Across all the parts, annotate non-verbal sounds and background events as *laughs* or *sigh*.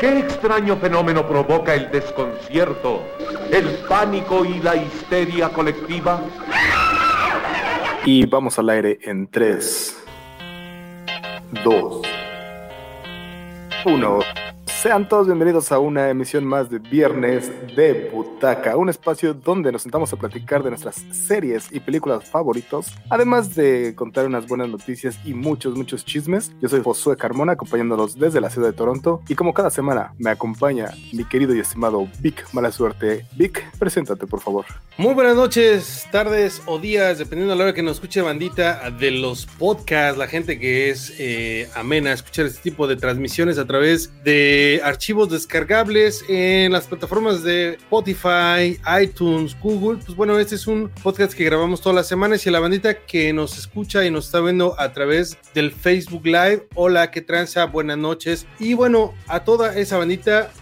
¿Qué extraño fenómeno provoca el desconcierto, el pánico y la histeria colectiva? Y vamos al aire en 3, 2, 1. Sean todos bienvenidos a una emisión más de Viernes de Butaca, un espacio donde nos sentamos a platicar de nuestras series y películas favoritos, además de contar unas buenas noticias y muchos, muchos chismes. Yo soy Josué Carmona, acompañándolos desde la ciudad de Toronto, y como cada semana me acompaña mi querido y estimado Vic Mala Suerte. Vic, preséntate por favor. Muy buenas noches, tardes o días, dependiendo de la hora que nos escuche bandita de los podcasts, la gente que es eh, amena a escuchar este tipo de transmisiones a través de archivos descargables en las plataformas de Spotify, iTunes, Google. Pues bueno, este es un podcast que grabamos todas las semanas y a la bandita que nos escucha y nos está viendo a través del Facebook Live. Hola, qué tranza, buenas noches. Y bueno, a toda esa bandita,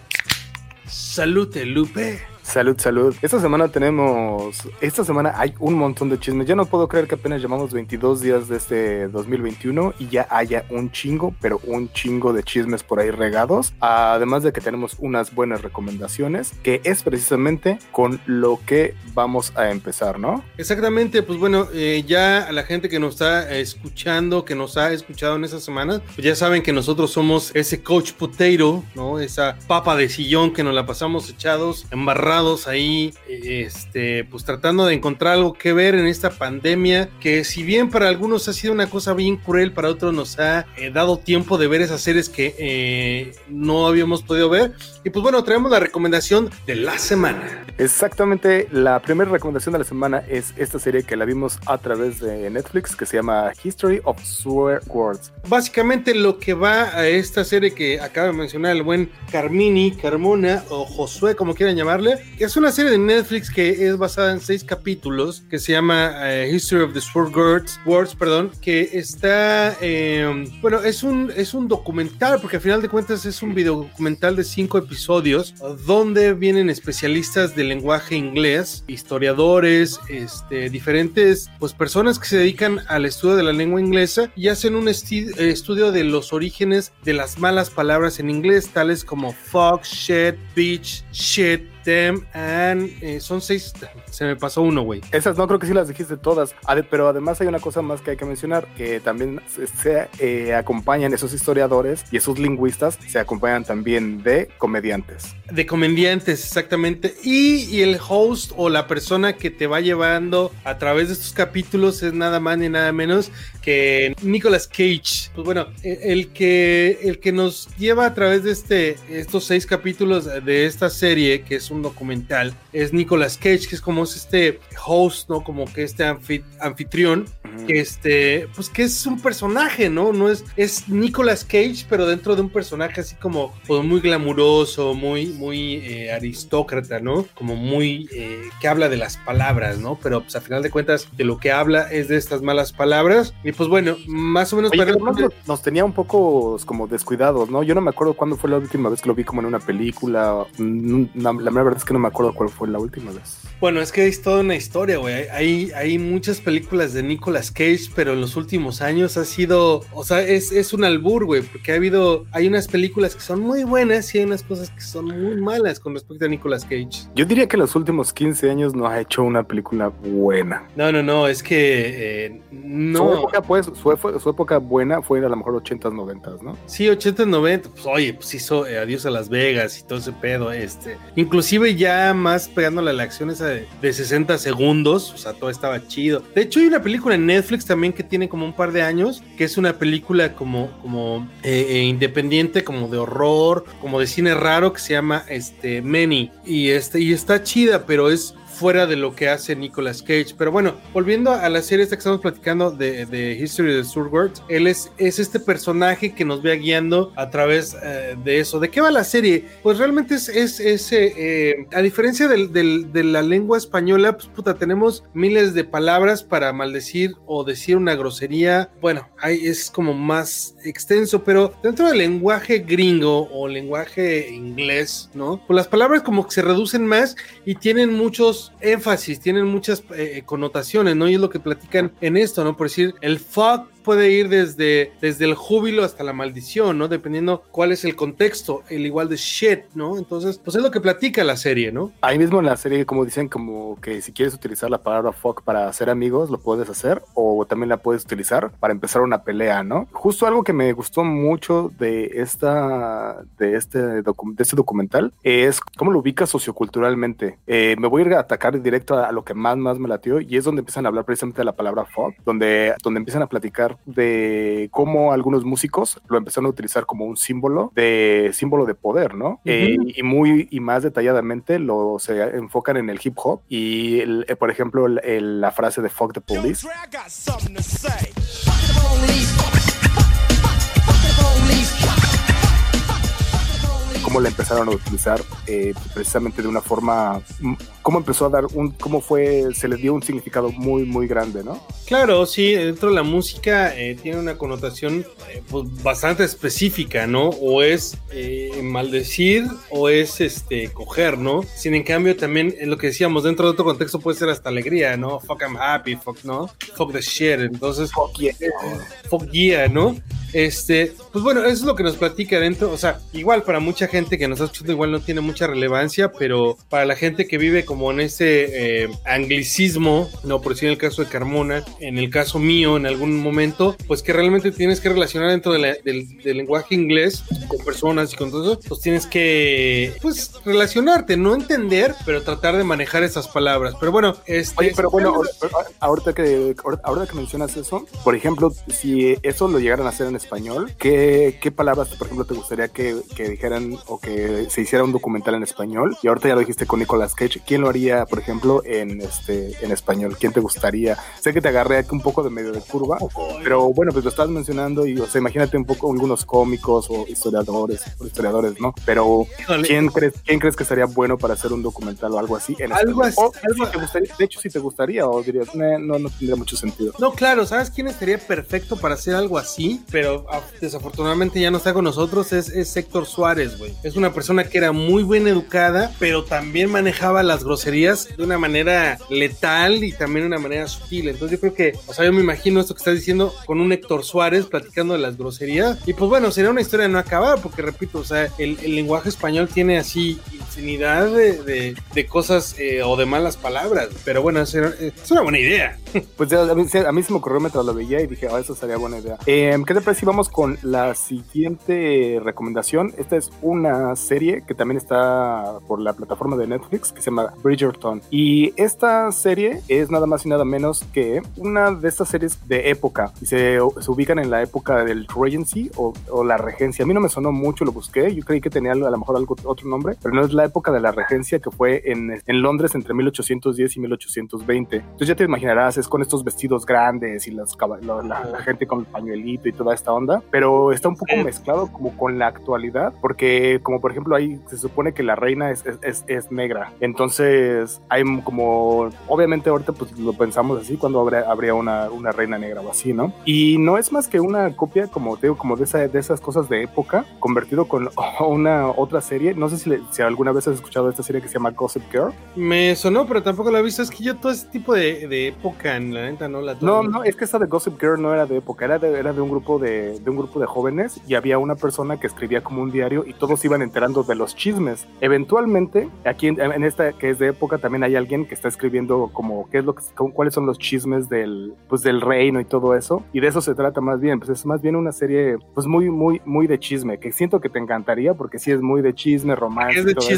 salute, Lupe. Salud, salud. Esta semana tenemos, esta semana hay un montón de chismes. Ya no puedo creer que apenas llevamos 22 días de este 2021 y ya haya un chingo, pero un chingo de chismes por ahí regados. Además de que tenemos unas buenas recomendaciones, que es precisamente con lo que vamos a empezar, ¿no? Exactamente, pues bueno, eh, ya a la gente que nos está escuchando, que nos ha escuchado en esta semana, pues ya saben que nosotros somos ese coach potato, ¿no? Esa papa de sillón que nos la pasamos echados, embarrados ahí, este, pues tratando de encontrar algo que ver en esta pandemia, que si bien para algunos ha sido una cosa bien cruel, para otros nos ha eh, dado tiempo de ver esas series que eh, no habíamos podido ver. Y pues bueno, traemos la recomendación de la semana. Exactamente, la primera recomendación de la semana es esta serie que la vimos a través de Netflix, que se llama History of Swear Words. Básicamente lo que va a esta serie que acaba de mencionar el buen Carmini, Carmona o Josué, como quieran llamarle, es una serie de Netflix que es basada en seis capítulos, que se llama eh, History of the Sword Words, Words perdón, que está, em, bueno, es un, es un documental, porque al final de cuentas es un video documental de cinco episodios, donde vienen especialistas del lenguaje inglés, historiadores, este, diferentes, pues personas que se dedican al estudio de la lengua inglesa y hacen un estudio de los orígenes de las malas palabras en inglés, tales como fuck, shit, bitch, shit, them and eh, son seis. Se me pasó uno, güey. Esas no creo que sí las dijiste todas, pero además hay una cosa más que hay que mencionar, que también se, eh, acompañan esos historiadores y esos lingüistas, se acompañan también de comediantes. De comediantes, exactamente. Y, y el host o la persona que te va llevando a través de estos capítulos es nada más ni nada menos que Nicolas Cage. Pues bueno, e, el que, el que nos lleva a través de este, estos seis capítulos de esta serie, que es un documental, es Nicolas Cage, que es como este host, ¿no? Como que este anfitrión, este, pues que es un personaje, ¿no? No es, es Nicolas Cage, pero dentro de un personaje así como pues, muy glamuroso, muy, muy eh, aristócrata, ¿no? Como muy, eh, que habla de las palabras, ¿no? Pero pues a final de cuentas de lo que habla es de estas malas palabras. Y pues bueno, más o menos... para... nos, tenía un poco como descuidados, ¿no? Yo no me acuerdo cuándo fue la última vez que lo vi como en una película. La, la verdad es que no me acuerdo cuál fue la última vez. Bueno, es que es toda una historia, güey. Hay, hay muchas películas de Nicolas Cage, pero en los últimos años ha sido, o sea, es, es un albur, güey, porque ha habido, hay unas películas que son muy buenas y hay unas cosas que son muy malas con respecto a Nicolas Cage. Yo diría que en los últimos 15 años no ha hecho una película buena. No, no, no, es que eh, no. Su época, pues, su, época buena fue a lo mejor 80s, 90s, ¿no? Sí, 80s, 90 pues oye, pues hizo eh, Adiós a Las Vegas y todo ese pedo, este. Inclusive ya más pegándole a la acción esa de, 60 segundos, o sea, todo estaba chido. De hecho, hay una película en Netflix también que tiene como un par de años, que es una película como, como eh, eh, independiente, como de horror, como de cine raro, que se llama este, Many. Y, este, y está chida, pero es fuera de lo que hace Nicolas Cage. Pero bueno, volviendo a la serie esta que estamos platicando de, History of the Words, él es, es este personaje que nos va guiando a través eh, de eso. ¿De qué va la serie? Pues realmente es, es, eh, a diferencia de la lengua española, pues puta, tenemos miles de palabras para maldecir o decir una grosería. Bueno, ahí es como más extenso, pero dentro del lenguaje gringo o lenguaje inglés, ¿no? Pues las palabras como que se reducen más y tienen muchos énfasis, tienen muchas eh, connotaciones, ¿no? Y es lo que platican en esto, ¿no? Por decir, el fuck puede ir desde, desde el júbilo hasta la maldición, ¿no? Dependiendo cuál es el contexto, el igual de shit, ¿no? Entonces, pues es lo que platica la serie, ¿no? Ahí mismo en la serie, como dicen, como que si quieres utilizar la palabra fuck para hacer amigos, lo puedes hacer, o también la puedes utilizar para empezar una pelea, ¿no? Justo algo que me gustó mucho de esta, de este, de este documental es cómo lo ubica socioculturalmente. Eh, me voy a ir a atacar directo a, lo que más, más me latió, y es donde empiezan a hablar precisamente de la palabra fuck, donde, donde empiezan a platicar de cómo algunos músicos lo empezaron a utilizar como un símbolo de símbolo de poder, ¿no? Eh, y muy y más detalladamente lo se enfocan en el hip hop y eh, por ejemplo la frase de fuck the police cómo la empezaron a utilizar eh, precisamente de una forma, mm, cómo empezó a dar un, cómo fue, se le dio un significado muy, muy grande, ¿no? Claro, sí, dentro de la música eh, tiene una connotación eh, pues, bastante específica, ¿no? O es maldecir o es este coger, ¿no? Sin en cambio también es lo que decíamos, dentro de otro contexto puede ser hasta alegría, ¿no? Fuck I'm happy, fuck, ¿no? Fuck the shit, entonces... Fuck yeah. Fuck yeah, ¿no? Este, pues bueno, eso es lo que nos platica dentro, o sea, igual para mucha gente gente que nos está escuchando igual no tiene mucha relevancia, pero para la gente que vive como en ese eh, anglicismo, no por decir en el caso de Carmona, en el caso mío en algún momento, pues que realmente tienes que relacionar dentro del, lenguaje inglés con personas y con todo eso, pues tienes que pues relacionarte, no entender, pero tratar de manejar esas palabras. Pero bueno, este, Oye, pero bueno, ahorita que, ahorita que mencionas eso, por ejemplo, si eso lo llegaran a hacer en español, ¿qué, qué palabras, por ejemplo, te gustaría que, que dijeran o que se hiciera un documental en español. Y ahorita ya lo dijiste con Nicolas Cage. ¿Quién lo haría, por ejemplo, en este en español? ¿Quién te gustaría? Sé que te agarré aquí un poco de medio de curva, pero bueno, pues lo estás mencionando y, o sea, imagínate un poco algunos cómicos o historiadores, o historiadores, ¿no? Pero ¿quién crees, quién crees que sería bueno para hacer un documental o algo así? En algo así. de hecho, si te gustaría o dirías, no, no tendría mucho sentido. No, claro, ¿sabes quién estaría perfecto para hacer algo así? Pero desafortunadamente ya no está con nosotros, es, es Héctor Suárez, güey es una persona que era muy bien educada, pero también manejaba las groserías de una manera letal y también de una manera sutil. Entonces yo creo que, o sea, yo me imagino esto que estás diciendo con un Héctor Suárez platicando de las groserías. Y pues bueno, sería una historia de no acabar, porque repito, o sea, el, lenguaje español tiene así infinidad de, de, cosas eh, o de malas palabras. Pero bueno, es, una buena idea. *laughs* Pues a mí, a mí, se me ocurrió mientras lo veía y dije, oh, eso sería buena idea. Eh, ¿Qué te parece si vamos con la siguiente recomendación? Esta es una serie que también está por la plataforma de Netflix que se llama Bridgerton. Y esta serie es nada más y nada menos que una de estas series de época. Y se, se ubican en la época del Regency o, o, la Regencia. A mí no me sonó mucho, lo busqué. Yo creí que tenía a lo mejor algo, otro nombre, pero no es la época de la Regencia que fue en, en Londres entre 1810 y 1820. Entonces ya te imaginarás, es con estos vestidos grandes y las, la, la, gente con el pañuelito y toda esta onda, pero está un poco mezclado como con la actualidad, porque como por ejemplo ahí se supone que la reina es, es, es, negra. Entonces hay como, obviamente ahorita pues lo pensamos así cuando habría, habría una, una, reina negra o así, ¿no? Y no es más que una copia, como te digo, como de, esa, de esas cosas de época, convertido con *laughs* una otra serie. No sé si, si alguna vez has escuchado esta serie que se llama Gossip Girl. Me sonó, pero tampoco la he visto. Es que yo todo ese tipo de, de época, en la neta, no la No, no, es que esta de Gossip Girl no era de época, era de, era de un grupo de, de un grupo de jóvenes y había una persona que escribía como un diario y todos iban enterando de los chismes. Eventualmente, aquí en, esta que es de época, también hay alguien que está escribiendo como qué es lo que, cuáles son los chismes del, pues del reino y todo eso. Y de eso se trata más bien. Pues es más bien una serie, pues muy, muy, muy de chisme, que siento que te encantaría porque sí es muy de chisme, romance. ¿Es de chisme?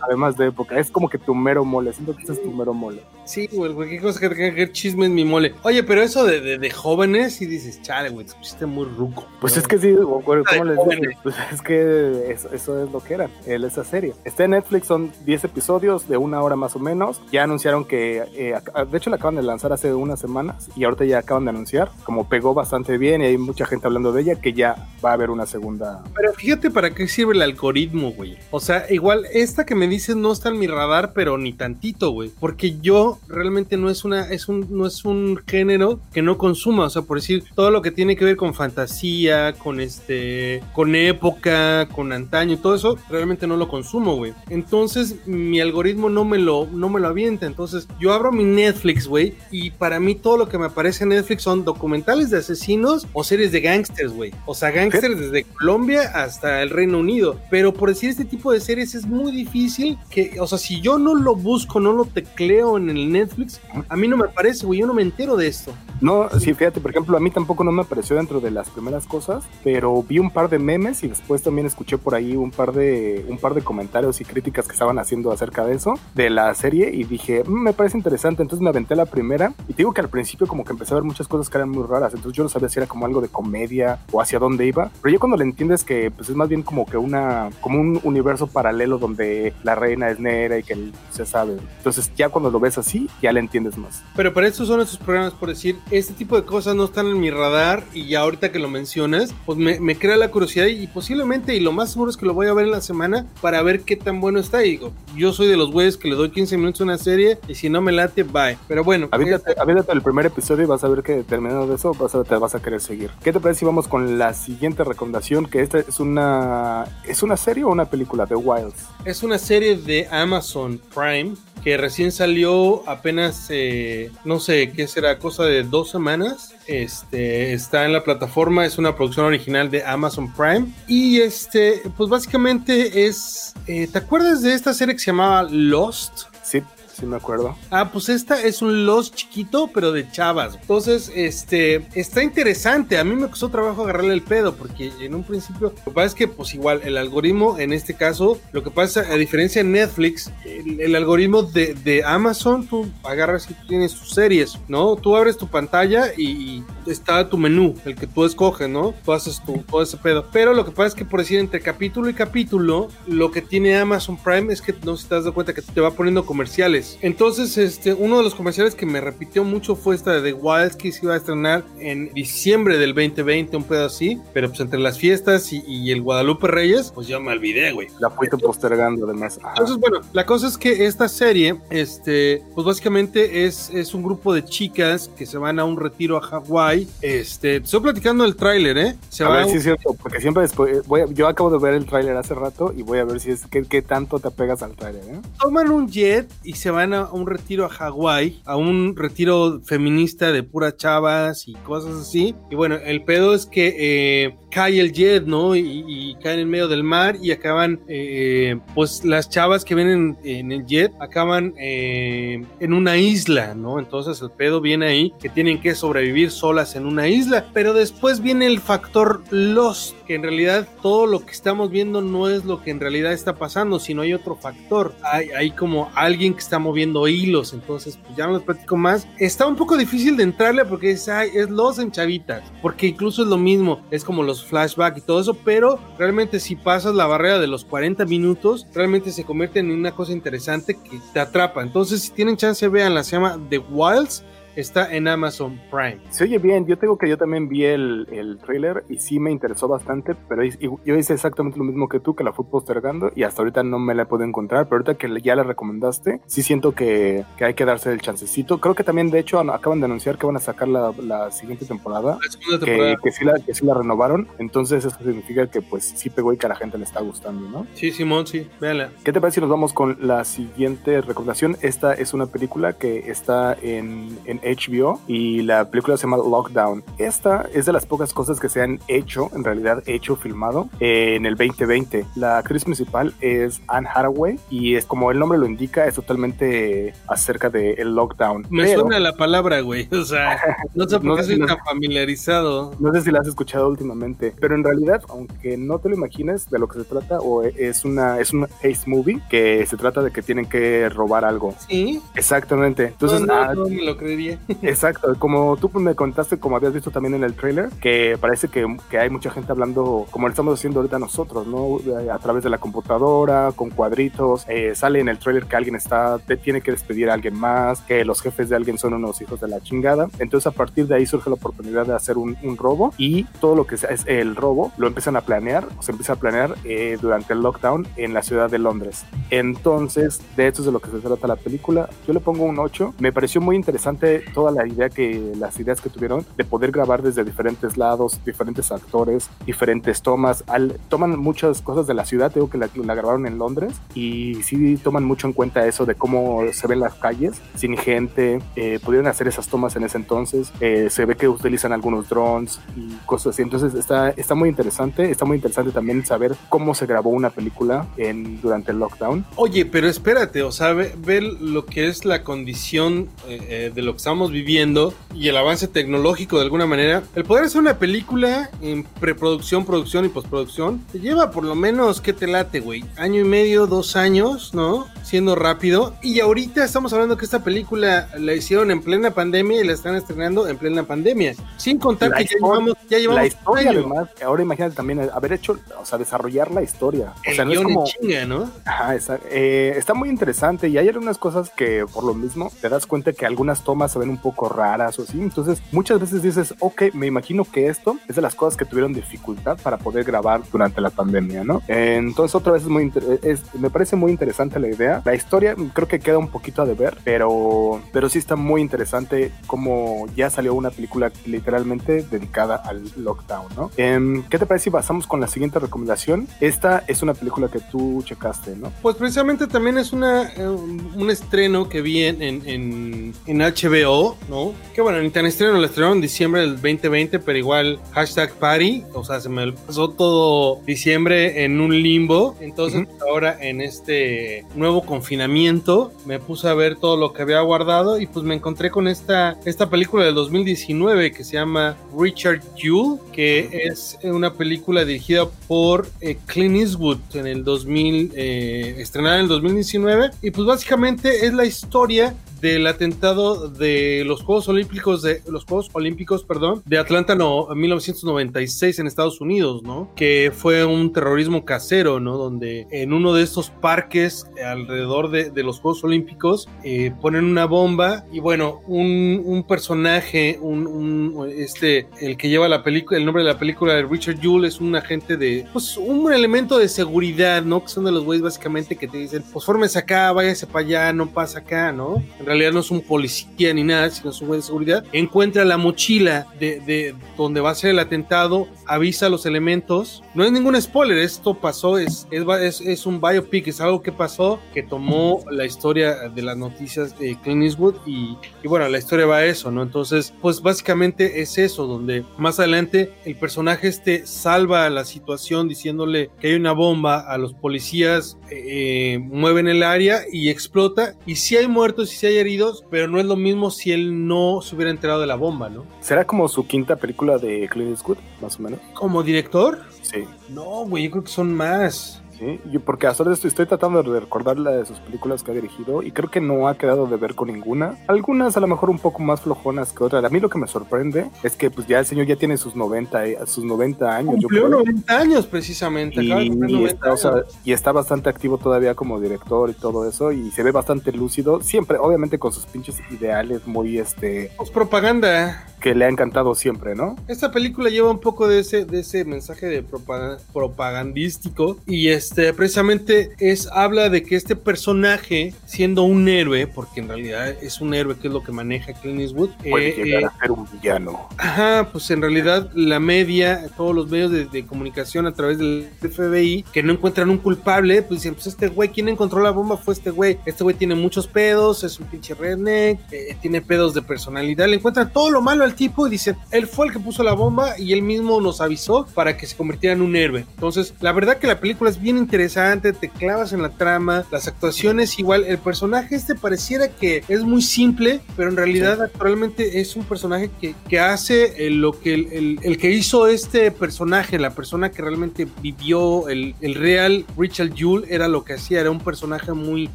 Además, de época. Es como que tu mero mole. Siento que este es tu mero mole. Sí, güey, qué cosa que tenga que chisme en mi mole. Oye, pero eso de, de, jóvenes y dices, chale, güey, te pusiste muy ruco. Pues es que sí, ¿cómo les digo? Pues es que eso, eso es lo que era, esa serie. Está en Netflix, son 10 episodios de una hora más o menos. Ya anunciaron que, eh, de hecho la acaban de lanzar hace unas semanas y ahorita ya acaban de anunciar, como pegó bastante bien y hay mucha gente hablando de ella, que ya va a haber una segunda. Pero fíjate para qué sirve el algoritmo, güey. O sea, igual esta que me dices no está en mi radar, pero ni tantito, güey. Porque yo realmente no es una, es un, no es un género que no consuma, o sea, por decir, todo lo que tiene que ver con fantasía, con este, con época, con antaño, todo eso, realmente no lo consumo, güey. Entonces, mi algoritmo no me lo, no me lo avienta. Entonces, yo abro mi Netflix, güey, y para mí todo lo que me aparece en Netflix son documentales de asesinos o series de gangsters, güey. O sea, gangsters desde Colombia hasta el Reino Unido. Pero por decir este tipo de series es muy difícil que, o sea, si yo no lo busco, no lo tecleo en el Netflix, a mí no me aparece, güey, yo no me entero de esto. No, sí, fíjate, por ejemplo, a mí tampoco no me apareció dentro de las primeras cosas, pero vi un par de memes y después también escuché por ahí un par de un par de comentarios y críticas que estaban haciendo acerca de eso, de la serie y dije, "Mm, me parece interesante, entonces me aventé la primera y te digo que al principio como que empecé a ver muchas cosas que eran muy raras, entonces yo no sabía si era como algo de comedia o hacia dónde iba, pero ya cuando le entiendes que pues es más bien como que una como un universo paralelo donde la reina es negra y que el- se sabe. Entonces ya cuando lo ves así, ya le entiendes más. Pero para eso son estos programas, por decir, este tipo de cosas no están en mi radar y ya ahorita que lo mencionas, pues me, me crea la curiosidad y posiblemente, y lo más seguro es que lo voy a ver en la semana para ver qué tan bueno está. Y digo, yo soy de los güeyes que le doy 15 minutos a una serie y si no me late, bye. Pero bueno, Aviéntate, aviéntate el primer episodio y vas a ver que terminando de eso vas a, te vas a querer seguir. ¿Qué te parece si vamos con la siguiente recomendación? Que esta es una es una serie o una película de Wilds. Es una serie de Amazon Prime que recién salió apenas, eh, no sé, qué será, cosa de dos semanas. Este está en la plataforma, es una producción original de Amazon Prime. Y este, pues básicamente es. eh, ¿Te acuerdas de esta serie que se llamaba Lost? Sí, sí me acuerdo. Ah, pues esta es un Lost chiquito, pero de chavas. Entonces, este, está interesante. A mí me costó trabajo agarrarle el pedo, porque en un principio, lo que pasa es que, pues igual, el algoritmo, en este caso, lo que pasa, a diferencia de Netflix, el, algoritmo de, de Amazon, tú agarras y tienes tus series, ¿no? Tú abres tu pantalla y está tu menú, el que tú escoges, ¿no? Tú haces tu, todo ese pedo. Pero lo que pasa es que, por decir, entre capítulo y capítulo, lo que tiene Amazon Prime es que, no si te das cuenta, que te va poniendo comerciales. Entonces, este, uno de los comerciales que me repitió mucho fue esta de The Wilds que se iba a estrenar en diciembre del 2020, un pedo así. Pero pues entre las fiestas y, y el Guadalupe Reyes, pues ya me olvidé, güey. La fuiste postergando además. Ajá. Entonces, bueno, la cosa es que esta serie, este, pues básicamente es, es un grupo de chicas que se van a un retiro a Hawái. Este, estoy platicando el tráiler, ¿eh? Se a va ver si es cierto, porque siempre después, eh, voy a- yo acabo de ver el tráiler hace rato y voy a ver si es qué, qué tanto te apegas al tráiler, ¿eh? toman un jet y se van a un retiro a Hawái, a un retiro feminista de puras chavas y cosas así. Y bueno, el pedo es que eh, cae el jet, ¿no? Y, caen en medio del mar y acaban, eh, pues las chavas que vienen en el jet acaban eh, en una isla, ¿no? Entonces el pedo viene ahí que tienen que sobrevivir solas en una isla. Pero después viene el factor Lost, que en realidad todo lo que estamos viendo no es lo que en realidad está pasando, sino hay otro factor. Hay, hay como alguien que está moviendo hilos, entonces pues ya no les platico más. Está un poco difícil de entrarle porque es, ay, es Lost en chavitas, porque incluso es lo mismo, es como los flashbacks y todo eso, pero realmente si pasas la barrera de los 40 minutos, realmente se convierte en una cosa interesante que te atrapa. Entonces si tienen chance, veanla, se llama The Wilds. Está en Amazon Prime. Se oye bien, yo tengo que yo también vi el, el trailer y sí me interesó bastante, pero yo hice exactamente lo mismo que tú, que la fui postergando y hasta ahorita no me la puedo encontrar, pero ahorita que ya la recomendaste, sí siento que, que hay que darse el chancecito. Creo que también, de hecho, an- acaban de anunciar que van a sacar la, la siguiente temporada. La segunda Que, temporada. que, sí la, que sí la renovaron, entonces eso significa que pues sí pegó y que a la gente le está gustando, ¿no? Sí, Simón, sí, véanla. ¿Qué te parece si nos vamos con la siguiente recomendación? Esta es una película que está en, en HBO y la película se llama Lockdown. Esta es de las pocas cosas que se han hecho, en realidad hecho, filmado en el 2020. La actriz principal es Anne Hathaway y es como el nombre lo indica, es totalmente acerca del el lockdown. Me Pero- suena la palabra, güey. O sea, *laughs* no sé por No qué soy no- tan familiarizado. No sé si la has escuchado últimamente, pero en realidad, aunque no te lo imagines de lo que se trata, o es una es un haste movie que se trata de que tienen que robar algo. Sí. Exactamente. Entonces, no, no, ah, no me lo creería. Exacto, como tú me contaste, como habías visto también en el trailer, que parece que, que hay mucha gente hablando, como lo estamos haciendo ahorita nosotros, ¿no? A través de la computadora, con cuadritos. Eh, sale en el trailer que alguien está, te- tiene que despedir a alguien más, que los jefes de alguien son unos hijos de la chingada. Entonces, a partir de ahí surge la oportunidad de hacer un, un robo y todo lo que es el robo lo empiezan a planear, o se empieza a planear eh, durante el lockdown en la ciudad de Londres. Entonces, de esto es de lo que se trata la película. Yo le pongo un 8. Me pareció muy interesante toda la idea que, las ideas que tuvieron de poder grabar desde diferentes lados, diferentes actores, diferentes tomas. Al, toman muchas cosas de la ciudad, tengo que la, grabaron en Londres y sí toman mucho en cuenta eso de cómo se ven las calles sin gente. Eh, pudieron hacer esas tomas en ese entonces. Eh, se ve que utilizan algunos drones y cosas así. Entonces está, está muy interesante. Está muy interesante también saber cómo se grabó una película en, durante el lockdown. Oye, pero espérate, o sea, ve, lo que es la condición eh, de lo que estamos viviendo y el avance tecnológico de alguna manera. El poder hacer una película en preproducción, producción y postproducción te lleva por lo menos, ¿qué te late, güey? Año y medio, dos años, ¿no? Siendo rápido. Y ahorita estamos hablando que esta película la hicieron en plena pandemia y la están estrenando en plena pandemia. Sin contar que ya llevamos, ya llevamos la historia, además, ahora imagínate también haber hecho, o sea, desarrollar la historia. O sea, no es como... chinga, ¿no? Ajá, está, eh, está muy interesante y hay algunas cosas que por lo mismo te das cuenta que algunas tomas ven un poco raras o así. Entonces, muchas veces dices, ok, me imagino que esto es de las cosas que tuvieron dificultad para poder grabar durante la pandemia, ¿no? Entonces, otra vez es muy es, me parece muy interesante la idea. La historia creo que queda un poquito a deber, pero, pero sí está muy interesante como ya salió una película literalmente dedicada al lockdown, ¿no? Em, ¿Qué te parece si pasamos con la siguiente recomendación? Esta es una película que tú checaste, ¿no? Pues precisamente también es una, eh, un estreno que vi en, en, en, HBO, ¿no? Que bueno, ni tan estreno, la estrenaron en diciembre del 2020, pero igual hashtag party, o sea, se me pasó todo diciembre en un limbo, entonces ahora en este nuevo confinamiento me puse a ver todo lo que había guardado y pues me encontré con esta, esta película del 2019 que se llama Richard Jewell, que es una película dirigida por eh, Clint Eastwood en el 2000, eh, estrenada en el 2019 y pues básicamente es la historia del atentado de los Juegos Olímpicos de los Juegos Olímpicos, perdón, de Atlanta no, 1996 en Estados Unidos, ¿no? Que fue un terrorismo casero, ¿no? Donde en uno de estos parques alrededor de, los Juegos Olímpicos eh, ponen una bomba y bueno, un, un personaje, un, un, este, el que lleva la película, el nombre de la película de Richard Jewell es un agente de, pues un elemento de seguridad, ¿no? Que son de los güeyes básicamente que te dicen, pues fórmese acá, váyase para allá, no pasa acá, ¿no? Realidad no es un policía ni nada, sino es un güey de seguridad, encuentra la mochila de, de, donde va a ser el atentado, avisa los elementos. No es ningún spoiler, esto pasó, es, es, es, un biopic, es algo que pasó, que tomó la historia de las noticias de Clint Eastwood y, y bueno, la historia va a eso, ¿no? Entonces, pues básicamente es eso, donde más adelante el personaje este salva la situación diciéndole que hay una bomba a los policías, eh, mueven el área y explota, y si hay muertos y si hay heridos, pero no es lo mismo si él no se hubiera enterado de la bomba, ¿no? ¿Será como su quinta película de Clint Eastwood, más o menos? ¿Como director? Sí. No, güey, yo creo que son más. Sí, yo porque hasta ahora estoy, estoy tratando de recordar la de sus películas que ha dirigido y creo que no ha quedado de ver con ninguna. Algunas a lo mejor un poco más flojonas que otras. A mí lo que me sorprende es que pues ya el señor ya tiene sus 90, eh, sus 90 años. Cumplió 90 años precisamente. Y, y, está, o sea, y, está, bastante activo todavía como director y todo eso y se ve bastante lúcido. Siempre, obviamente con sus pinches ideales muy este... Pues propaganda que le ha encantado siempre, ¿no? Esta película lleva un poco de ese, de ese mensaje de propagandístico y este precisamente es habla de que este personaje siendo un héroe, porque en realidad es un héroe que es lo que maneja Clint Eastwood, puede eh, llegar a ser un villano. Ajá, pues en realidad la media, todos los medios de, comunicación a través del FBI que no encuentran un culpable, pues dicen, pues este güey, ¿quién encontró la bomba? Fue este güey. Este güey tiene muchos pedos, es un pinche redneck, eh, tiene pedos de personalidad, le encuentran todo lo malo al tipo y dice, él fue el que puso la bomba y él mismo nos avisó para que se convirtiera en un héroe. Entonces, la verdad que la película es bien interesante, te clavas en la trama, las actuaciones igual, el personaje este pareciera que es muy simple, pero en realidad actualmente es un personaje que, que hace lo que el, el, que hizo este personaje, la persona que realmente vivió el, el real Richard Jewell, era lo que hacía, era un personaje muy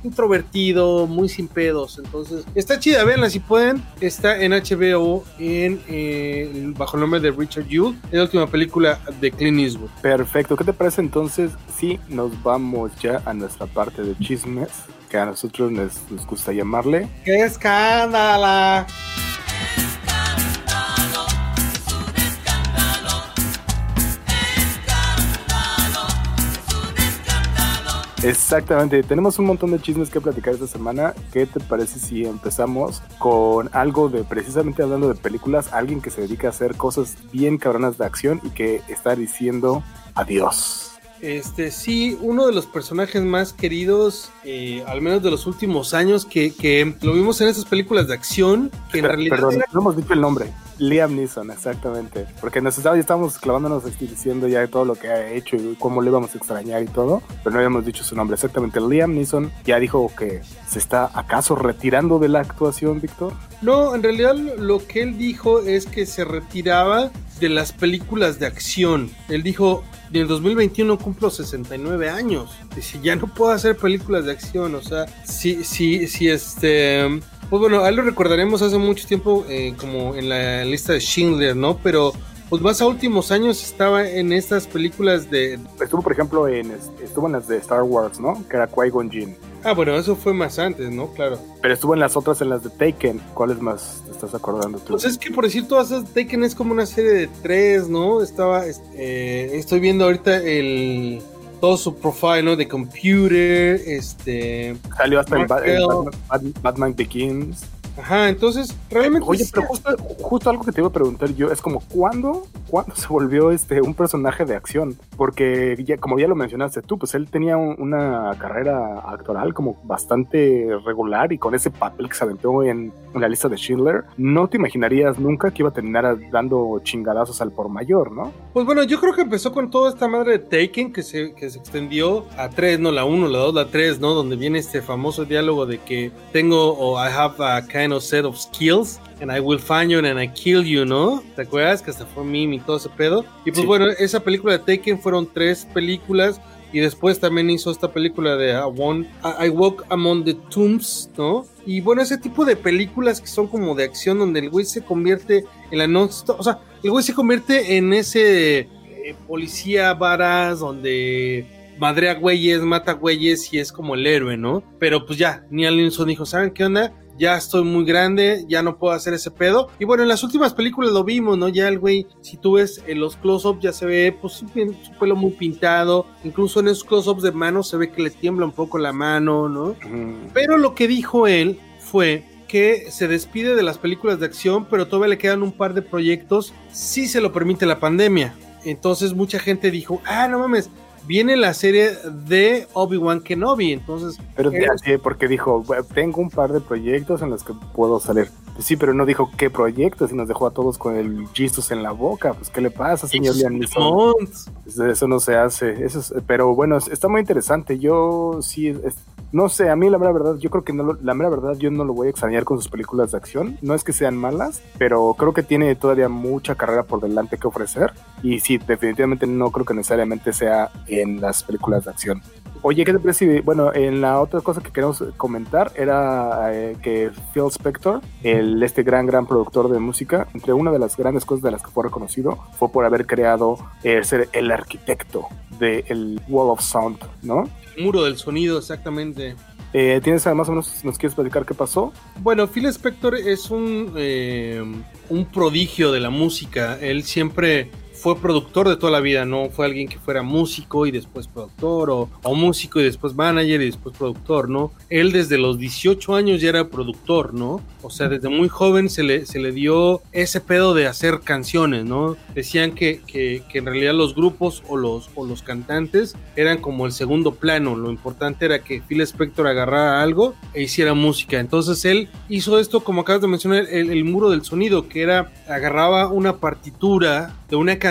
introvertido, muy sin pedos. Entonces, está chida, véanla si pueden, está en HBO, en eh, bajo el nombre de Richard Jewell. Es la última película de Clint Eastwood. Perfecto. ¿Qué te parece entonces si nos vamos ya a nuestra parte de chismes? Que a nosotros nos, nos gusta llamarle. ¡Qué escándala! Exactamente, tenemos un montón de chismes que platicar esta semana. ¿Qué te parece si empezamos con algo de precisamente hablando de películas, alguien que se dedica a hacer cosas bien cabronas de acción y que está diciendo adiós? Este, sí, uno de los personajes más queridos, eh, al menos de los últimos años, que, que lo vimos en esas películas de acción, que en realidad. Perdón, no hemos dicho el nombre. Liam Neeson, exactamente. Porque nos ya estábamos clavándonos diciendo ya todo lo que ha hecho y cómo le íbamos a extrañar y todo, pero no habíamos dicho su nombre. Exactamente, Liam Neeson ya dijo que se está acaso retirando de la actuación, Víctor. No, en realidad lo que él dijo es que se retiraba de las películas de acción. Él dijo, en el 2021 cumplo 69 años. Dice, ya no puedo hacer películas de acción. O sea, sí, sí, sí, este... Pues bueno, a él lo recordaremos hace mucho tiempo eh, como en la lista de Schindler, ¿no? Pero pues más a últimos años estaba en estas películas de... Estuvo, por ejemplo, en, estuvo en las de Star Wars, ¿no? Que era Qui-Gon Jinn. Ah, bueno, eso fue más antes, ¿no? Claro. Pero estuvo en las otras, en las de Taken. ¿Cuáles más te estás acordando tú? Pues es que por decir todas esas, Taken es como una serie de tres, ¿no? Estaba, eh, estoy viendo ahorita el todo su profile, ¿no? De computer, este... Salió hasta el, Batman, Batman Begins. Ajá, entonces, realmente. Oye, pero justo, justo, algo que te iba a preguntar yo es como, ¿cuándo, ¿cuándo *laughs* se volvió este un personaje de acción? Porque, ya, como ya lo mencionaste tú, pues él tenía una carrera actoral como bastante regular y con ese papel que se aventó en, la lista de Schindler, no te imaginarías nunca que iba a terminar dando chingadazos al por mayor, ¿no? Pues bueno, yo creo que empezó con toda esta madre de Taken que se, que se extendió a tres, ¿no? La uno, la dos, la tres, ¿no? Donde viene este famoso diálogo de que tengo o I have a kind set of skills and I will find you and I kill you, ¿no? ¿Te acuerdas? Que hasta fue meme y todo ese pedo. Y pues bueno, esa película de Taken fueron tres películas y después también hizo esta película de I, Walk Among the Tombs, ¿no? Y bueno, ese tipo de películas que son como de acción donde el güey se convierte en la no... O sea, el güey se convierte en ese eh, policía varas donde madrea güeyes, mata güeyes y es como el héroe, ¿no? Pero pues ya, Neil Nilsson dijo, ¿saben qué onda? Ya estoy muy grande, ya no puedo hacer ese pedo. Y bueno, en las últimas películas lo vimos, ¿no? Ya el güey, si tú ves en los close-ups, ya se ve pues su, pelo muy pintado. Incluso en esos close-ups de mano se ve que le tiembla un poco la mano, ¿no? Pero lo que dijo él fue que se despide de las películas de acción, pero todavía le quedan un par de proyectos si se lo permite la pandemia. Entonces mucha gente dijo, ah, no mames, viene la serie de Obi-Wan Kenobi, entonces... Pero así, porque dijo, tengo un par de proyectos en los que puedo salir. Sí, pero no dijo qué proyectos y nos dejó a todos con el gistos en la boca. Pues, ¿qué le pasa, señor Liam Eso no se hace. Eso pero bueno, está muy interesante. Yo sí, no sé, a mí la mera verdad, yo creo que no la mera verdad yo no lo voy a extrañar con sus películas de acción. No es que sean malas, pero creo que tiene todavía mucha carrera por delante que ofrecer. Y sí, definitivamente no creo que necesariamente sea en las películas de acción. Oye, ¿qué te parece? Bueno, en la otra cosa que queremos comentar era eh, que Phil Spector, el, este gran, gran productor de música, entre una de las grandes cosas de las que fue reconocido fue por haber creado eh, ser el arquitecto del Wall of Sound, ¿no? muro del sonido, exactamente. Eh, ¿Tienes más o menos, nos quieres platicar qué pasó? Bueno, Phil Spector es un, un prodigio de la música. Él siempre fue productor de toda la vida, no fue alguien que fuera músico y después productor, o, o, músico y después manager y después productor, ¿no? Él desde los 18 años ya era productor, ¿no? O sea, desde muy joven se le, se le dio ese pedo de hacer canciones, ¿no? Decían que, que, que en realidad los grupos o los, o los cantantes eran como el segundo plano, lo importante era que Phil Spector agarrara algo e hiciera música. Entonces él hizo esto, como acabas de mencionar, el, el muro del sonido, que era, agarraba una partitura de una canción,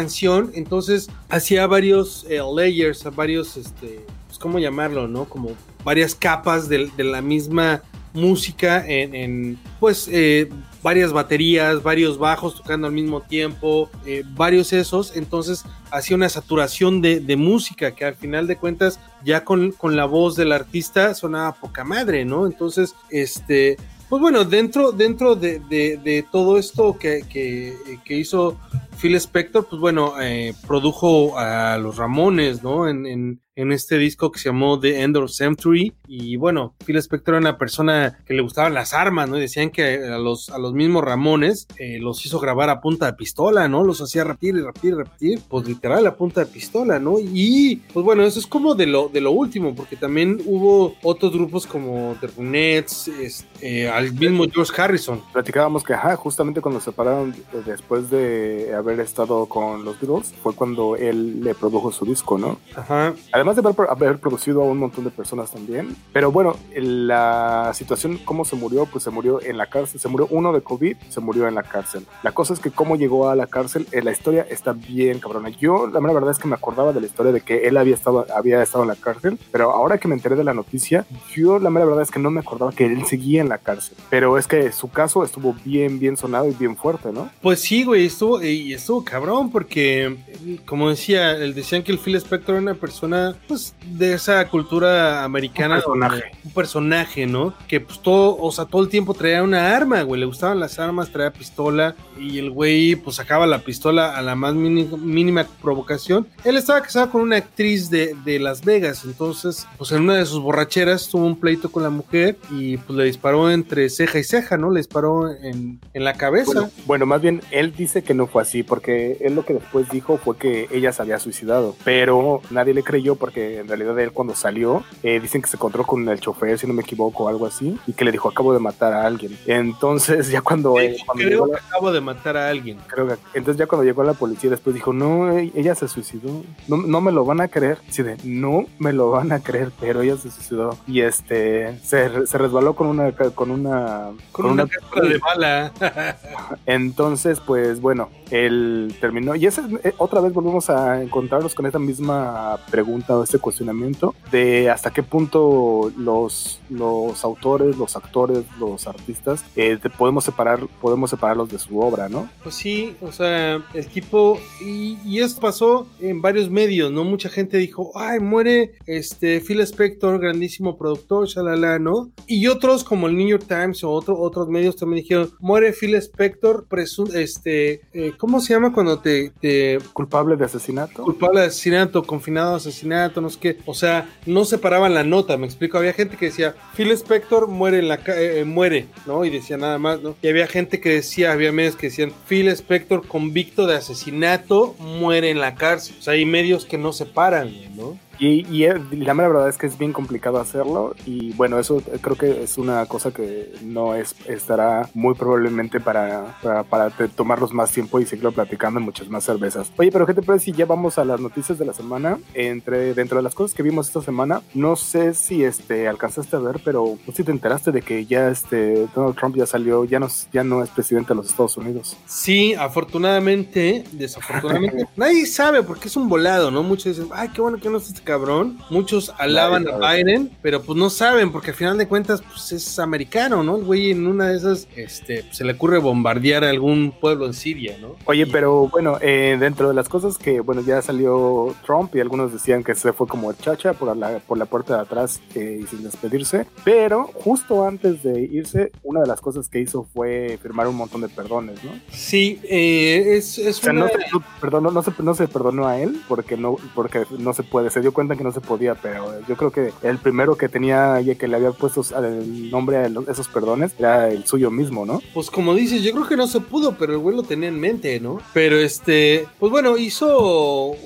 entonces hacía varios eh, layers, varios, este, pues, ¿cómo llamarlo, no? Como varias capas de, la misma música en, pues, eh, varias baterías, varios bajos tocando al mismo tiempo, eh, varios esos, entonces hacía una saturación de, de, música que al final de cuentas ya con, con, la voz del artista sonaba poca madre, ¿no? Entonces, este, pues bueno, dentro, dentro de, de, todo esto que, que, hizo Phil Spector, pues bueno, eh, produjo a los Ramones, ¿no? En, en, en este disco que se llamó The End of Century. Y bueno, Phil Spector era una persona que le gustaban las armas, ¿no? Y decían que a los, a los mismos Ramones eh, los hizo grabar a punta de pistola, ¿no? Los hacía repetir y repetir y repetir, pues literal a punta de pistola, ¿no? Y pues bueno, eso es como de lo, de lo último, porque también hubo otros grupos como The Runettes, este, al mismo George Harrison. Platicábamos que, ajá, justamente cuando se separaron eh, después de haber estado con los Beatles, fue cuando él le produjo su disco, ¿no? Ajá. Además de haber, haber producido a un montón de personas también. Pero bueno, la situación, cómo se murió, pues se murió en la cárcel. Se murió uno de COVID, se murió en la cárcel. La cosa es que cómo llegó a la cárcel, eh, la historia está bien cabrona. Yo, la verdad es que me acordaba de la historia de que él había estado, había estado en la cárcel, pero ahora que me enteré de la noticia, yo la mera verdad es que no me acordaba que él seguía en la cárcel. Pero es que su caso estuvo bien, bien sonado y bien fuerte, ¿no? Pues sí, güey, estuvo, y estuvo cabrón, porque, como decía, decían que el Phil Spector era una persona, pues, de esa cultura americana. Un personaje. Un personaje, ¿no? Que, pues, todo, o sea, todo el tiempo traía una arma, güey, le gustaban las armas, traía pistola, y el güey, pues, sacaba la pistola a la más mínima, mínima provocación. Él estaba casado con una actriz de, de Las Vegas, entonces, pues, en una de sus borracheras tuvo un pleito con la mujer y, pues, le disparó entre ceja y ceja, ¿no? Le disparó en, en la cabeza. Bueno, bueno, más bien él dice que no fue así, porque él lo que después dijo fue que ella se había suicidado, pero nadie le creyó porque en realidad él cuando salió, eh, dicen que se encontró con el chofer, si no me equivoco, o algo así, y que le dijo, acabo de matar a alguien. Entonces *laughs* ya cuando... Eh, cuando creo llegó que la- acabo de matar a alguien. creo que- entonces ya cuando llegó la policía después dijo, no, e- ella se suicidó, no, no me lo van a creer, sí de, no me lo van a creer, pero ella se suicidó y este, se, se resbaló con una, con una, Con, una, cápsula de bala. *laughs* entonces, pues bueno, él terminó. Y ese, eh, otra vez volvemos a encontrarnos con esta misma pregunta o este cuestionamiento de hasta qué punto los, los autores, los actores, los artistas, eh, podemos separar, podemos separarlos de su obra, ¿no? Pues sí, o sea, el tipo, y, y esto pasó en varios medios, ¿no? Mucha gente dijo, ay, muere este Phil Spector, grandísimo productor, shalala, ¿no? Y otros, como el New York Times o otro, otros medios también dijeron, muere Phil Spector, este, eh, ¿cómo se llama cuando te, te Culpable de asesinato. culpable de asesinato, confinado de asesinato, no sé qué. O sea, no separaban la nota, me explico. Había gente que decía, Phil Spector muere en la ca- eh, muere, ¿no? Y decía nada más, ¿no? Y había gente que decía, había medios que decían, Phil Spector convicto de asesinato muere en la cárcel. O sea, hay medios que no separan, ¿no? Y, y, eh, la mera verdad es que es bien complicado hacerlo y bueno, eso eh, creo que es una cosa que no es estará muy probablemente para, para, para te- tomarlos más tiempo y seguirlo platicando en muchas más cervezas. Oye, pero ¿qué te parece si ya vamos a las noticias de la semana? Entre dentro de las cosas que vimos esta semana, no sé si este alcanzaste a ver, pero si te enteraste de que ya este Donald Trump ya salió, ya no, ya no es presidente de los Estados Unidos. Sí, afortunadamente, desafortunadamente, *laughs* nadie sabe porque es un volado, ¿no? Muchos dicen, ay, qué bueno que no es cabrón. Muchos alaban a. Biden, pero pues no saben porque al final de cuentas, pues es americano, ¿no? El güey en una de esas, este, se le ocurre bombardear a algún pueblo en Siria, ¿no? Oye, Y- pero bueno, eh, dentro de las cosas que, bueno, ya salió Trump y algunos decían que se fue como chacha por la, por la puerta de atrás eh, y sin despedirse, pero justo antes de irse, una de las cosas que hizo fue firmar un montón de perdones, ¿no? Sí, eh, es, es O sea, una... no se, no, no, se, no se perdonó a él porque no, porque no se puede, se dio cuenta que no se podía, pero yo creo que el primero que tenía y que le había puesto el nombre a esos perdones era el suyo mismo, ¿no? Pues como dices, yo creo que no se pudo, pero el güey lo tenía en mente, ¿no? Pero este, pues bueno, hizo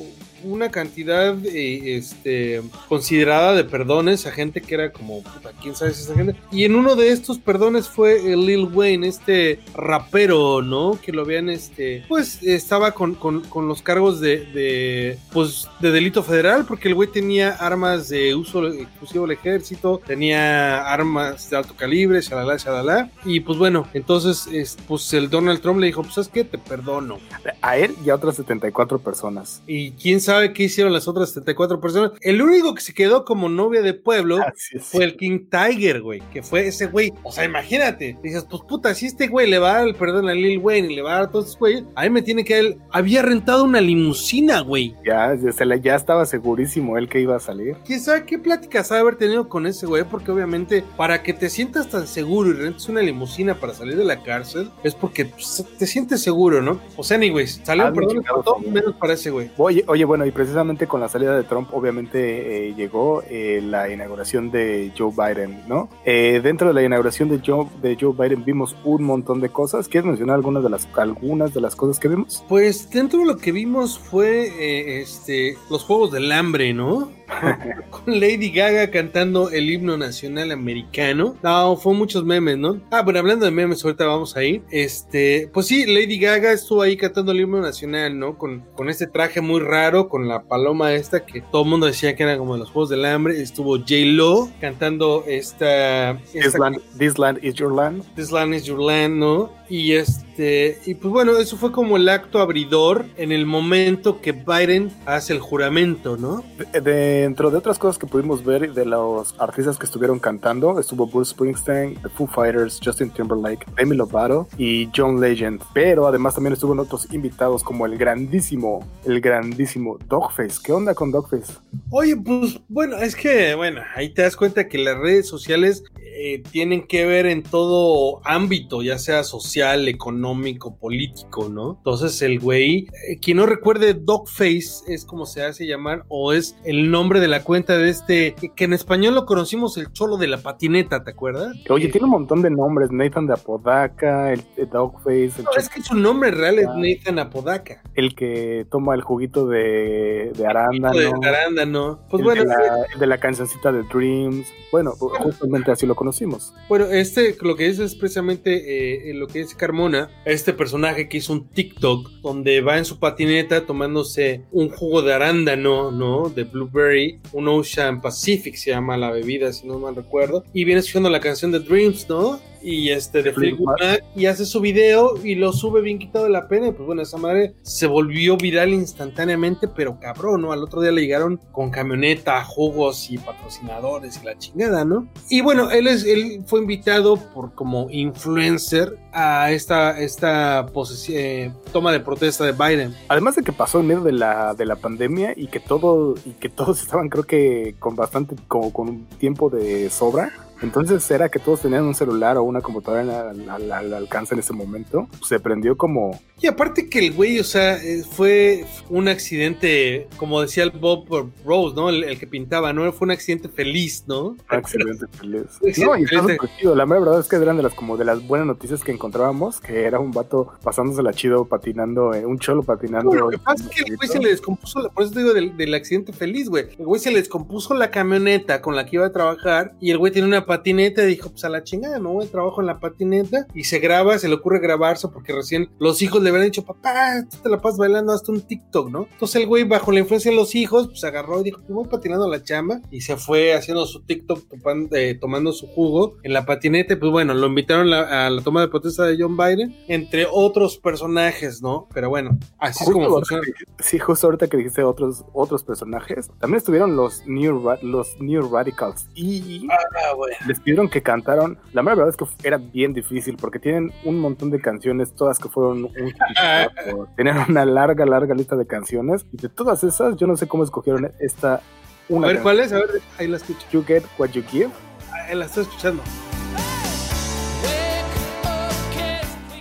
una cantidad eh, este, considerada de perdones a gente que era como, puta, quién sabe si esa gente. Y en uno de estos perdones fue el Lil Wayne, este rapero, ¿no? Que lo habían, este, pues estaba con, con- con los cargos de, de, pues, de delito federal, porque el güey tenía armas de uso exclusivo del ejército, tenía armas de alto calibre, shalala, shalala. Y pues bueno, entonces, es, pues el Donald Trump le dijo, pues, ¿sabes qué? Te perdono. A él y a otras 74 personas. Y quién sabe qué hicieron las otras 74 personas. El único que se quedó como novia de pueblo *laughs* fue el King Tiger, güey. Que fue ese güey. O sea, imagínate. Dices, pues puta, si este güey le va a dar el perdón a Lil Wayne y le va a dar a todos esos güeyes, a mí me tiene que él. Había rentado una limusina, güey. Ya, ya, se le- ya estaba segurísimo él que iba a salir. ¿Quién sabe qué pláticas ha haber tenido con ese güey? Porque obviamente, para que te sientas tan seguro y rentes una limusina para salir de la cárcel, es porque pues, te sientes seguro, ¿no? O sea, anyways, salió Ah, perdón todo menos para ese güey. Oye, oye, bueno, bueno, y precisamente con la salida de Trump, obviamente eh, llegó eh, la inauguración de Joe Biden, ¿no? Eh, dentro de la inauguración de Joe, de Joe Biden vimos un montón de cosas. ¿Quieres mencionar algunas de las, algunas de las cosas que vimos? Pues dentro de lo que vimos fue este, los Juegos del Hambre, ¿no? *laughs* con Lady Gaga cantando el himno nacional americano. No, fue muchos memes, ¿no? Ah, bueno, hablando de memes, ahorita vamos a ir. Este, pues sí, Lady Gaga estuvo ahí cantando el himno nacional, ¿no? Con, con este traje muy raro, con la paloma esta que todo el mundo decía que era como de los Juegos del Hambre. Estuvo J. Lo cantando esta... this, land, this land is your land. This land is your land, ¿no? Y este, y pues bueno, eso fue como el acto abridor en el momento que Biden hace el juramento, ¿no? Dentro de otras cosas que pudimos ver de los artistas que estuvieron cantando, estuvo Bruce Springsteen, The Foo Fighters, Justin Timberlake, Demi Lovato y John Legend. Pero además también estuvieron otros invitados como el grandísimo, el grandísimo Dogface. ¿Qué onda con Dogface? Oye, pues bueno, es que, bueno, ahí te das cuenta que las redes sociales eh, tienen que ver en todo ámbito, ya sea social, económico, político, ¿no? Entonces el güey, eh, quien no recuerde Dogface es como se hace llamar, o es el nombre de la cuenta de este, que en español lo conocimos el cholo de la patineta, ¿te acuerdas? Oye, tiene un montón de nombres, Nathan de Apodaca, el, Dogface. El no, es que su nombre real es Nathan Apodaca. El que toma el juguito de, de arándano. De arándano. Pues el bueno. De la, de la cancioncita de Dreams. Bueno, justamente así lo conocemos. Bueno, este lo que es es precisamente eh, lo que es Carmona, este personaje que hizo un TikTok donde va en su patineta tomándose un jugo de arándano, ¿no? De blueberry, un Ocean Pacific se llama la bebida, si no mal recuerdo, y viene escuchando la canción de Dreams, ¿no? Y este de Fleetwood Mac y hace su video y lo sube bien quitado de la pena y pues bueno esa madre se volvió viral instantáneamente pero cabrón no al otro día le llegaron con camioneta jugos y patrocinadores y la chingada no y bueno él es él fue invitado por como influencer a esta esta eh, toma de protesta de Biden. Además de que pasó en medio de la de la pandemia y que todo y que todos *laughs* estaban creo que con bastante como con un tiempo de sobra entonces era que todos tenían un celular o una computadora al, al, alcance en ese momento. Se prendió como... Y aparte que el güey, o sea, fue un accidente, como decía el Bob Rose, ¿no? El, el que pintaba, ¿no? Fue un accidente feliz, ¿no? *laughs* Un accidente feliz. no, y está chido. La verdad es que eran de las como de las buenas noticias que encontrábamos, que era un vato pasándosela chido patinando, eh, un cholo patinando. lo que pasa es que el güey se le descompuso, la, por eso te digo del, del accidente feliz, güey. El güey se le descompuso la camioneta con la que iba a trabajar y el güey tiene una patineta y dijo, pues a la chingada, me voy a trabajo en la patineta y se graba, se le ocurre grabarse porque recién los hijos le habían dicho, papá, tú te la pasas bailando hasta un TikTok, ¿no? Entonces el güey, bajo la influencia de los hijos, pues agarró y dijo, pues voy patinando la chamba y se fue haciendo su TikTok eh, tomando su jugo en la patineta. Pues bueno, lo invitaron a la toma de protesta de John Biden, entre otros personajes, ¿no? Pero bueno, así es como funciona. Sí, justo ahorita que dijiste otros, otros personajes, también estuvieron los New, los New Radicals y ah, bueno. Les pidieron que cantaron. La verdad es que era bien difícil porque tienen un montón de canciones, todas que fueron un *laughs* Tenían una larga, larga lista de canciones y de todas esas, yo no sé cómo escogieron esta. Una a ver, ¿cuál es? A ver, ahí la escucho. You Get What You Give. Ahí la estoy escuchando.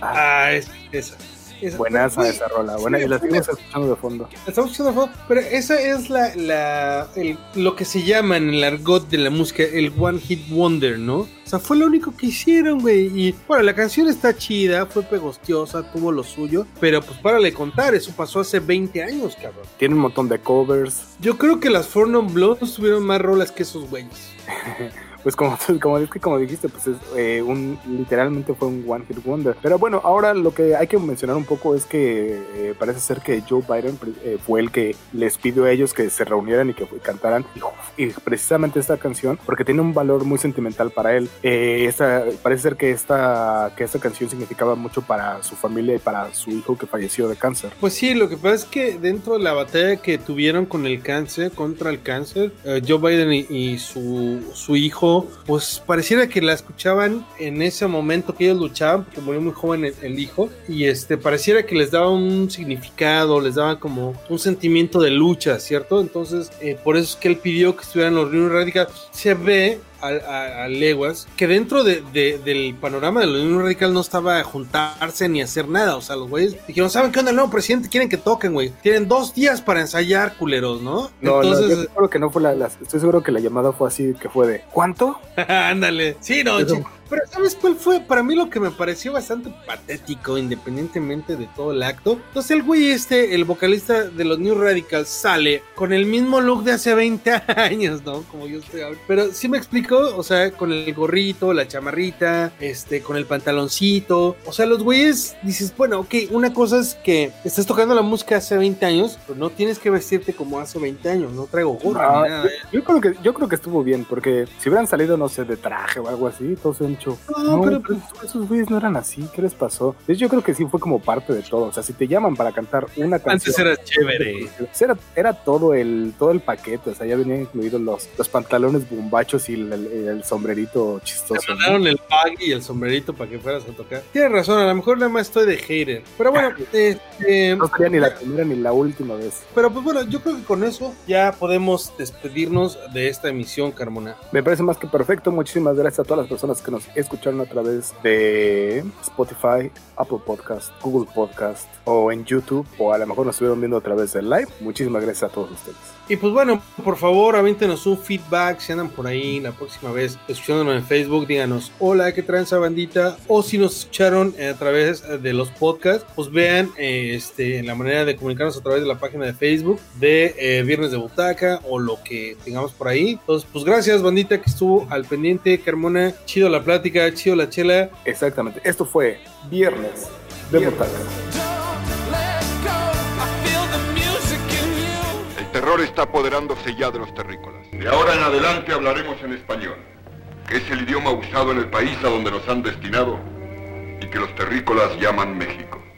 Ah, es, esa. Esa. Buenaza esa rola, buena, y la estamos escuchando de fondo. Estamos escuchando de fondo, pero esa es la, la el, lo que se llama en el argot de la música el One Hit Wonder, ¿no? O sea, fue lo único que hicieron, güey. Y bueno, la canción está chida, fue pegostiosa, tuvo lo suyo, pero pues párale contar, eso pasó hace 20 años, cabrón. Tiene un montón de covers. Yo creo que las Four Non Blondes tuvieron más rolas que esos güeyes. *laughs* pues como, *laughs* como, como dijiste, pues es, eh, un, literalmente fue un One Hit Wonder. Pero bueno, ahora lo que hay que mencionar un poco es que eh, parece ser que Joe Biden eh, fue el que les pidió a ellos que se reunieran y que cantaran y, y, precisamente esta canción, porque tiene un valor muy sentimental para él. Esta, parece ser que esta, que esta canción significaba mucho para su familia y para su hijo que falleció de cáncer. Pues sí, lo que pasa es que dentro de la batalla que tuvieron con el cáncer, contra el cáncer, Joe Biden y, y su, su hijo pues pareciera que la escuchaban en ese momento que ellos luchaban, porque murió muy joven el, hijo, y este pareciera que les daba un significado, les daba como un sentimiento de lucha, ¿cierto? Entonces, eh, por eso es que él pidió que estuvieran los New Radicals. Se ve a, leguas que dentro de, del panorama de la Unión Radical no estaba a juntarse ni hacer nada. O sea, los güeyes dijeron, ¿saben qué onda el nuevo presidente? Quieren que toquen, güey. Tienen dos días para ensayar, culeros, ¿no? No, Entonces... no, yo que no fue la, Estoy seguro que la llamada fue así, que fue de, ¿cuánto? *laughs* Ándale. sí, no, pero ¿sabes cuál fue? Para mí lo que me pareció bastante patético, independientemente de todo el acto. Entonces el güey este, el vocalista de los New Radicals, sale con el mismo look de hace 20 *laughs* años, ¿no? Como yo estoy ahora. Pero sí me explicó, o sea, con el gorrito, la chamarrita, este, con el pantaloncito. O sea, los güeyes dices, bueno, ok, una cosa es que estás tocando la música hace 20 años, pero no tienes que vestirte como hace 20 años, no traigo gorra ni nada. ¿eh? Yo, creo que, yo creo que estuvo bien, porque si hubieran salido, no sé, de traje o algo así, entonces no, pero, pues, esos güeyes no eran así, ¿qué les pasó? Yo creo que sí fue como parte de todo. O sea, si te llaman para cantar una canción. Antes era chévere. Era, era todo el, todo el paquete. O sea, ya venían incluidos los, los pantalones bombachos y el, sombrerito chistoso. Te mandaron el bag y el sombrerito para que fueras a tocar. Tienes razón, a lo mejor nada más estoy de hater. Pero bueno, *laughs* este, no sería ni la primera ni la última vez. Pero pues bueno, yo creo que con eso ya podemos despedirnos de esta emisión, Carmona. Me parece más que perfecto. Muchísimas gracias a todas las personas que nos escucharon a través de Spotify, Apple Podcast, Google Podcast o en YouTube o a lo mejor nos estuvieron viendo a través del live. Muchísimas gracias a todos ustedes. Y pues bueno, por favor, avíntenos un feedback si andan por ahí la próxima vez escuchándonos en Facebook, díganos, hola, ¿qué tranza bandita? O si nos escucharon a través de los podcasts, pues vean eh, este, la manera de comunicarnos a través de la página de Facebook de eh, Viernes de Butaca o lo que tengamos por ahí. Entonces, pues gracias bandita que estuvo al pendiente, Carmona, chido la plática, chido la chela. Exactamente, esto fue Viernes de Butaca. Está apoderándose ya de los terrícolas. De ahora en adelante hablaremos en español, que es el idioma usado en el país a donde nos han destinado y que los terrícolas llaman México.